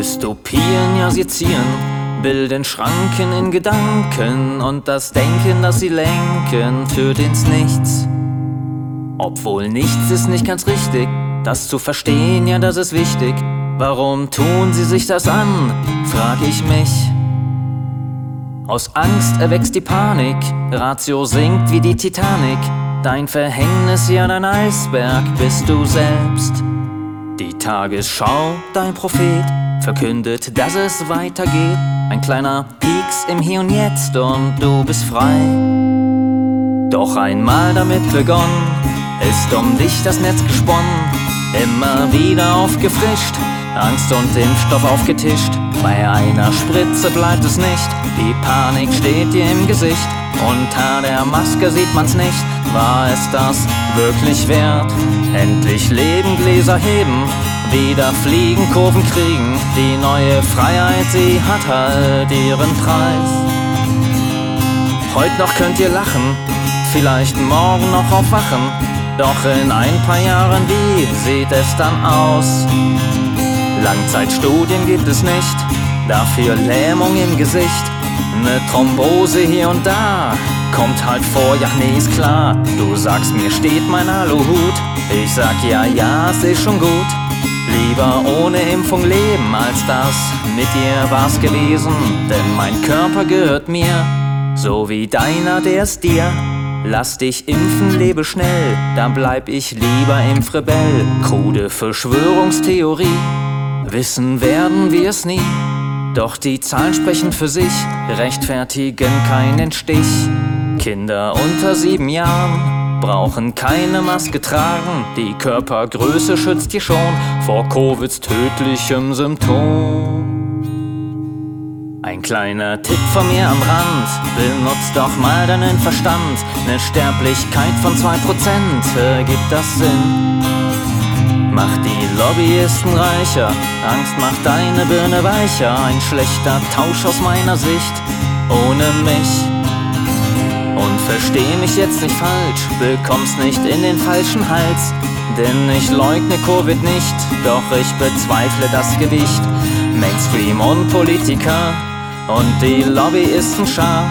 Dystopien, ja sie ziehen, bilden Schranken in Gedanken und das Denken, das sie lenken, führt ins Nichts. Obwohl nichts ist nicht ganz richtig, das zu verstehen, ja das ist wichtig. Warum tun sie sich das an, frag ich mich. Aus Angst erwächst die Panik, Ratio sinkt wie die Titanic. Dein Verhängnis, ja dein Eisberg bist du selbst. Die Tagesschau, dein Prophet, verkündet, dass es weitergeht. Ein kleiner Pieks im Hier und Jetzt und du bist frei. Doch einmal damit begonnen, ist um dich das Netz gesponnen. Immer wieder aufgefrischt, Angst und Impfstoff aufgetischt. Bei einer Spritze bleibt es nicht, die Panik steht dir im Gesicht. Unter der Maske sieht man's nicht, war es das wirklich wert? Endlich Leben, Gläser heben, wieder fliegen, Kurven kriegen. Die neue Freiheit, sie hat halt ihren Preis. Heute noch könnt ihr lachen, vielleicht morgen noch aufwachen. Doch in ein paar Jahren, wie sieht es dann aus? Langzeitstudien gibt es nicht, dafür Lähmung im Gesicht. Ne Thrombose hier und da, kommt halt vor, ja nee, ist klar. Du sagst, mir steht mein Aluhut, ich sag ja, ja, es ist schon gut. Lieber ohne Impfung leben, als das mit dir war's gewesen. Denn mein Körper gehört mir, so wie deiner, der ist dir. Lass dich impfen, lebe schnell, dann bleib ich lieber Impfrebell. Krude Verschwörungstheorie, wissen werden wir es nie. Doch die Zahlen sprechen für sich, rechtfertigen keinen Stich. Kinder unter sieben Jahren brauchen keine Maske tragen. Die Körpergröße schützt dir schon vor Covids tödlichem Symptom. Ein kleiner Tipp von mir am Rand, benutzt doch mal deinen Verstand. Ne Sterblichkeit von 2% ergibt das Sinn. Macht die Lobbyisten reicher, Angst macht deine Birne weicher. Ein schlechter Tausch aus meiner Sicht, ohne mich. Und versteh mich jetzt nicht falsch, bekommst nicht in den falschen Hals. Denn ich leugne Covid nicht, doch ich bezweifle das Gewicht. Mainstream und Politiker und die Lobbyisten schar.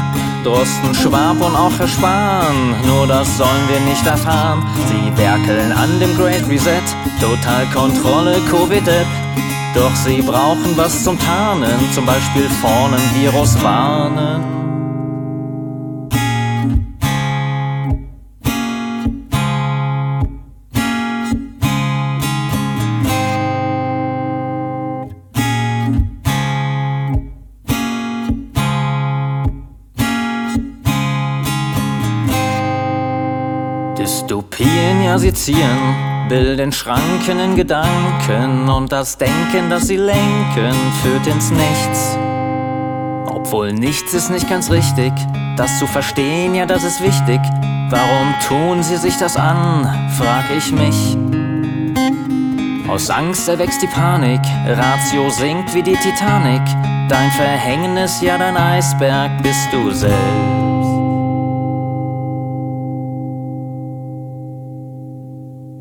Drosten, Schwab und auch Herr Spahn, nur das sollen wir nicht erfahren. Sie werkeln an dem Great Reset, Totalkontrolle, Covid-App. Doch sie brauchen was zum Tarnen, zum Beispiel vorne Virus warnen. Dystopien, ja sie ziehen, bilden Schranken in Gedanken und das Denken, das sie lenken, führt ins Nichts. Obwohl nichts ist nicht ganz richtig, das zu verstehen, ja das ist wichtig. Warum tun sie sich das an, frag ich mich. Aus Angst erwächst die Panik, Ratio sinkt wie die Titanic. Dein Verhängnis, ja dein Eisberg bist du selbst.